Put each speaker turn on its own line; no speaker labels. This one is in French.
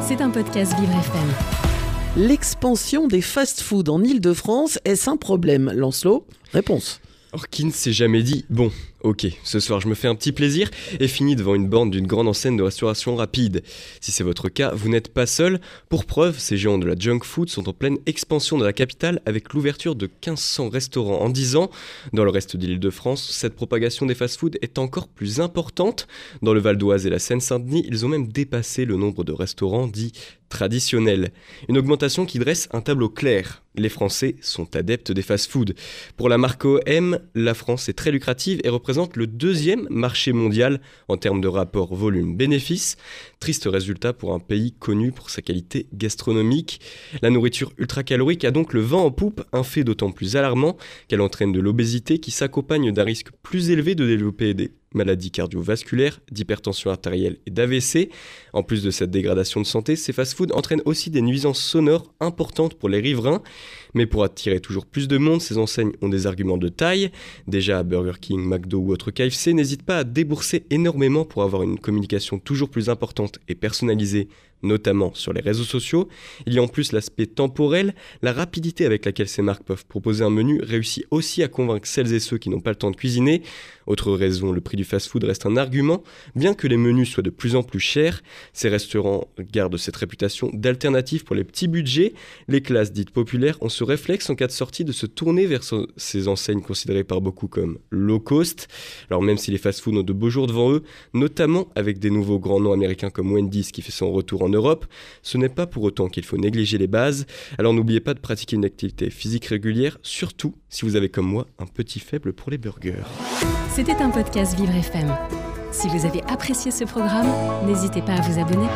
C'est un podcast Vivre FM.
L'expansion des fast-foods en Ile-de-France, est-ce un problème? Lancelot Réponse.
Or, qui ne s'est jamais dit Bon, ok, ce soir je me fais un petit plaisir et finis devant une borne d'une grande enseigne de restauration rapide. Si c'est votre cas, vous n'êtes pas seul. Pour preuve, ces géants de la junk food sont en pleine expansion de la capitale avec l'ouverture de 1500 restaurants en 10 ans. Dans le reste de l'île de France, cette propagation des fast-foods est encore plus importante. Dans le Val d'Oise et la Seine-Saint-Denis, ils ont même dépassé le nombre de restaurants dits traditionnels. Une augmentation qui dresse un tableau clair. Les Français sont adeptes des fast-foods. Pour la marque OM, la France est très lucrative et représente le deuxième marché mondial en termes de rapport volume-bénéfice. Triste résultat pour un pays connu pour sa qualité gastronomique. La nourriture ultra-calorique a donc le vent en poupe, un fait d'autant plus alarmant qu'elle entraîne de l'obésité qui s'accompagne d'un risque plus élevé de développer des maladies cardiovasculaires, d'hypertension artérielle et d'AVC. En plus de cette dégradation de santé, ces fast-foods entraînent aussi des nuisances sonores importantes pour les riverains. Mais pour attirer toujours plus de monde, ces enseignes ont des arguments de taille. Déjà, Burger King, McDo ou autre KFC n'hésitent pas à débourser énormément pour avoir une communication toujours plus importante et personnalisée notamment sur les réseaux sociaux. Il y a en plus l'aspect temporel, la rapidité avec laquelle ces marques peuvent proposer un menu réussit aussi à convaincre celles et ceux qui n'ont pas le temps de cuisiner. Autre raison, le prix du fast-food reste un argument. Bien que les menus soient de plus en plus chers, ces restaurants gardent cette réputation d'alternative pour les petits budgets. Les classes dites populaires ont ce réflexe en cas de sortie de se tourner vers ces enseignes considérées par beaucoup comme low cost. Alors même si les fast-foods ont de beaux jours devant eux, notamment avec des nouveaux grands noms américains comme Wendy's qui fait son retour en Europe, ce n'est pas pour autant qu'il faut négliger les bases. Alors n'oubliez pas de pratiquer une activité physique régulière, surtout si vous avez comme moi un petit faible pour les burgers.
C'était un podcast Vivre FM. Si vous avez apprécié ce programme, n'hésitez pas à vous abonner.